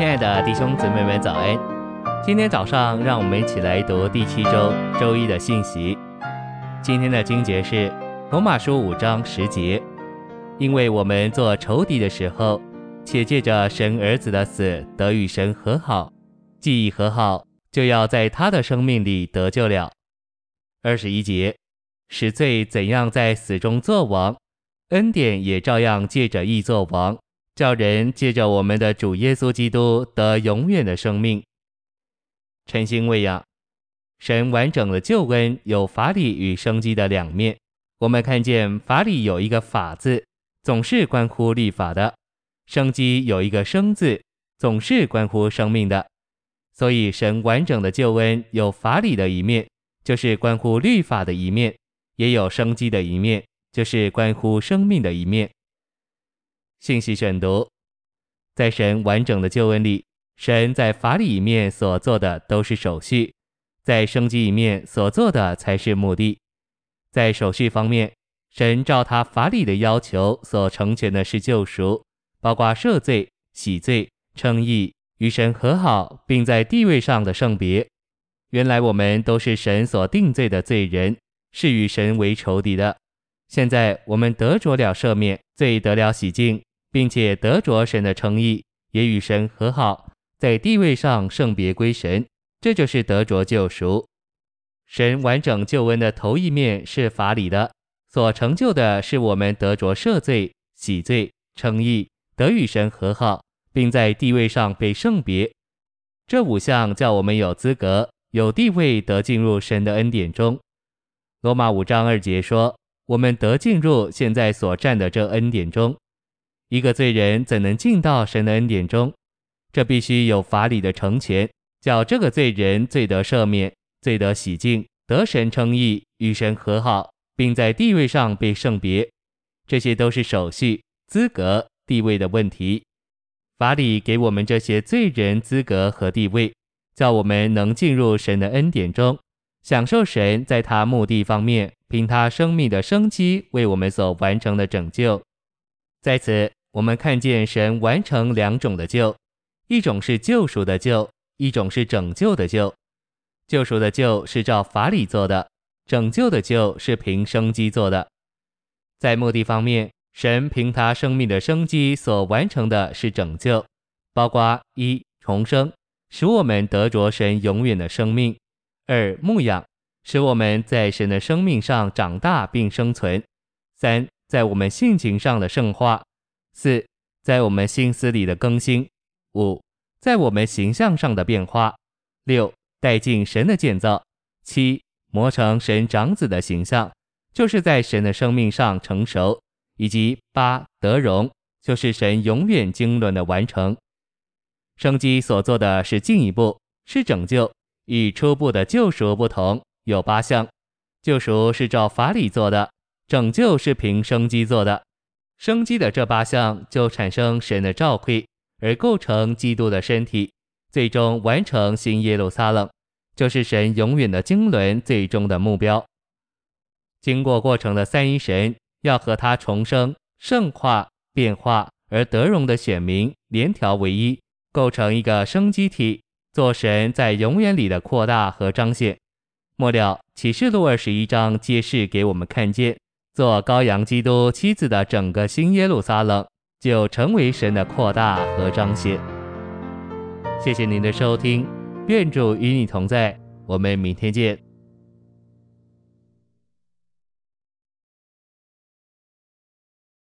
亲爱的弟兄姊妹们，早安！今天早上，让我们一起来读第七周周一的信息。今天的经节是罗马书五章十节，因为我们做仇敌的时候，且借着神儿子的死得与神和好，既已和好，就要在他的生命里得救了。二十一节，使罪怎样在死中作王，恩典也照样借着义作王。叫人借着我们的主耶稣基督得永远的生命。晨星喂养，神完整的救恩有法理与生机的两面。我们看见法理有一个法字，总是关乎律法的；生机有一个生字，总是关乎生命的。所以神完整的救恩有法理的一面，就是关乎律法的一面；也有生机的一面，就是关乎生命的一面。信息选读，在神完整的救恩里，神在法理里面所做的都是手续，在生机里面所做的才是目的。在手续方面，神照他法理的要求所成全的是救赎，包括赦罪、洗罪、称义、与神和好，并在地位上的圣别。原来我们都是神所定罪的罪人，是与神为仇敌的。现在我们得着了赦免，罪得了洗净。并且得着神的称义，也与神和好，在地位上圣别归神，这就是得着救赎。神完整救恩的头一面是法理的，所成就的是我们得着赦罪、洗罪、称义，得与神和好，并在地位上被圣别。这五项叫我们有资格、有地位得进入神的恩典中。罗马五章二节说，我们得进入现在所占的这恩典中。一个罪人怎能进到神的恩典中？这必须有法理的成全，叫这个罪人罪得赦免，罪得洗净，得神称义，与神和好，并在地位上被圣别。这些都是手续、资格、地位的问题。法理给我们这些罪人资格和地位，叫我们能进入神的恩典中，享受神在他目的方面，凭他生命的生机为我们所完成的拯救。在此。我们看见神完成两种的救，一种是救赎的救，一种是拯救的救。救赎的救是照法理做的，拯救的救是凭生机做的。在目的方面，神凭他生命的生机所完成的是拯救，包括一重生，使我们得着神永远的生命；二牧养，使我们在神的生命上长大并生存；三在我们性情上的圣化。四，在我们心思里的更新；五，在我们形象上的变化；六，带进神的建造；七，磨成神长子的形象，就是在神的生命上成熟；以及八，德荣，就是神永远经纶的完成。生机所做的是进一步，是拯救，与初步的救赎不同，有八项。救赎是照法理做的，拯救是凭生机做的。生机的这八项就产生神的照会，而构成基督的身体，最终完成新耶路撒冷，就是神永远的经纶最终的目标。经过过程的三一神要和他重生、圣化、变化而得荣的选民联调为一，构成一个生机体，做神在永远里的扩大和彰显。末了，启示录二十一章揭示给我们看见。做羔羊基督妻子的整个新耶路撒冷，就成为神的扩大和彰显。谢谢您的收听，愿主与你同在，我们明天见。